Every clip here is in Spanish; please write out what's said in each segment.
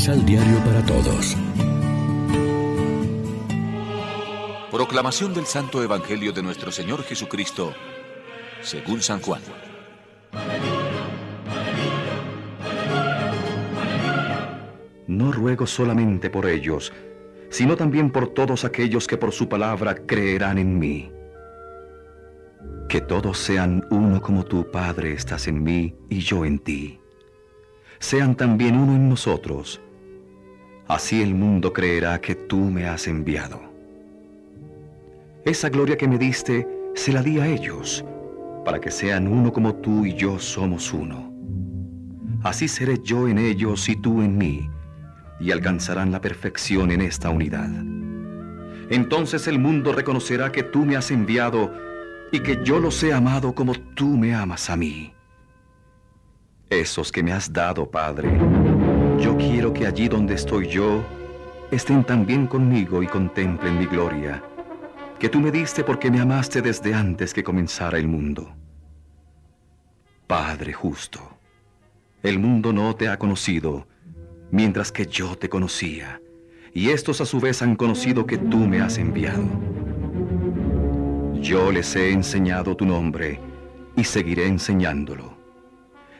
Misal Diario para Todos. Proclamación del Santo Evangelio de nuestro Señor Jesucristo, según San Juan. No ruego solamente por ellos, sino también por todos aquellos que por su palabra creerán en mí. Que todos sean uno como tu Padre estás en mí y yo en ti. Sean también uno en nosotros. Así el mundo creerá que tú me has enviado. Esa gloria que me diste, se la di a ellos, para que sean uno como tú y yo somos uno. Así seré yo en ellos y tú en mí y alcanzarán la perfección en esta unidad. Entonces el mundo reconocerá que tú me has enviado y que yo los he amado como tú me amas a mí. Esos que me has dado, Padre, yo quiero que allí donde estoy yo, estén también conmigo y contemplen mi gloria, que tú me diste porque me amaste desde antes que comenzara el mundo. Padre justo, el mundo no te ha conocido, mientras que yo te conocía, y estos a su vez han conocido que tú me has enviado. Yo les he enseñado tu nombre y seguiré enseñándolo.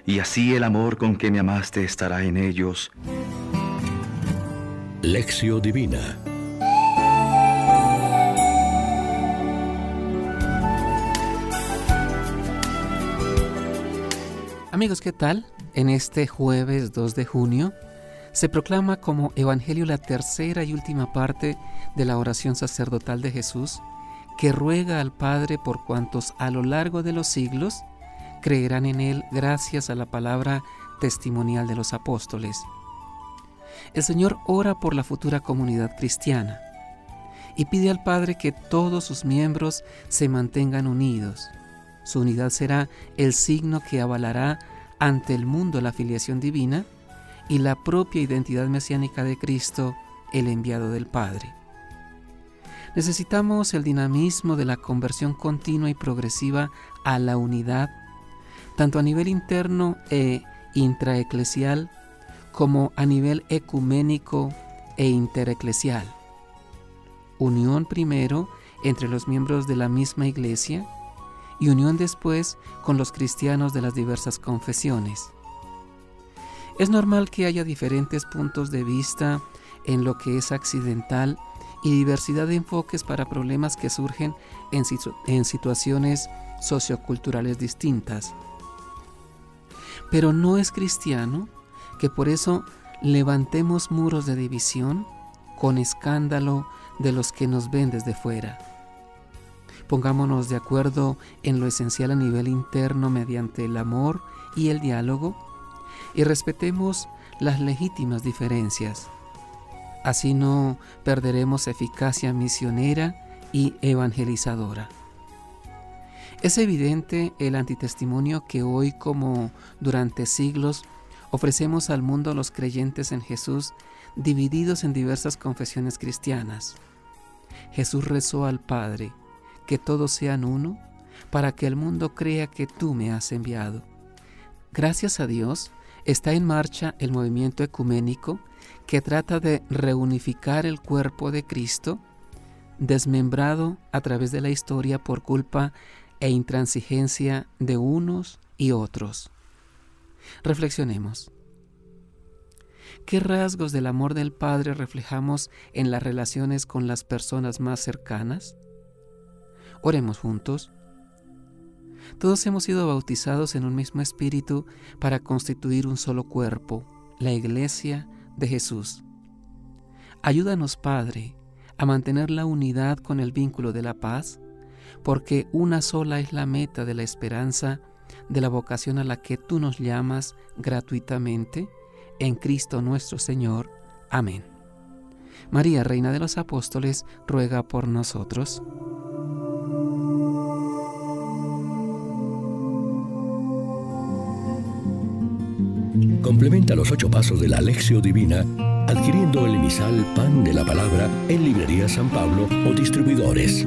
Y así el amor con que me amaste estará en ellos. Lección Divina Amigos, ¿qué tal? En este jueves 2 de junio se proclama como Evangelio la tercera y última parte de la oración sacerdotal de Jesús, que ruega al Padre por cuantos a lo largo de los siglos creerán en Él gracias a la palabra testimonial de los apóstoles. El Señor ora por la futura comunidad cristiana y pide al Padre que todos sus miembros se mantengan unidos. Su unidad será el signo que avalará ante el mundo la filiación divina y la propia identidad mesiánica de Cristo, el enviado del Padre. Necesitamos el dinamismo de la conversión continua y progresiva a la unidad, tanto a nivel interno e intraeclesial como a nivel ecuménico e intereclesial. Unión primero entre los miembros de la misma iglesia y unión después con los cristianos de las diversas confesiones. Es normal que haya diferentes puntos de vista en lo que es accidental y diversidad de enfoques para problemas que surgen en, situaciones socioculturales distintas. Pero no es cristiano que por eso levantemos muros de división con escándalo de los que nos ven desde fuera. Pongámonos de acuerdo en lo esencial a nivel interno mediante el amor y el diálogo y respetemos las legítimas diferencias. Así no perderemos eficacia misionera y evangelizadora. Es evidente el antitestimonio que hoy como durante siglos ofrecemos al mundo los creyentes en Jesús divididos en diversas confesiones cristianas. Jesús rezó al Padre, que todos sean uno, para que el mundo crea que tú me has enviado. Gracias a Dios, está en marcha el movimiento ecuménico que trata de reunificar el cuerpo de Cristo, desmembrado a través de la historia por culpa e intransigencia de unos y otros. Reflexionemos. ¿Qué rasgos del amor del Padre reflejamos en las relaciones con las personas más cercanas? Oremos juntos. Todos hemos sido bautizados en un mismo espíritu para constituir un solo cuerpo, la iglesia de Jesús. Ayúdanos, Padre, a mantener la unidad con el vínculo de la paz, porque una sola es la meta de la esperanza de la vocación a la que tú nos llamas gratuitamente en Cristo nuestro Señor. Amén. María, Reina de los Apóstoles, ruega por nosotros. Complementa los ocho pasos de la Alexio Divina adquiriendo el emisal Pan de la Palabra en Librería San Pablo o distribuidores.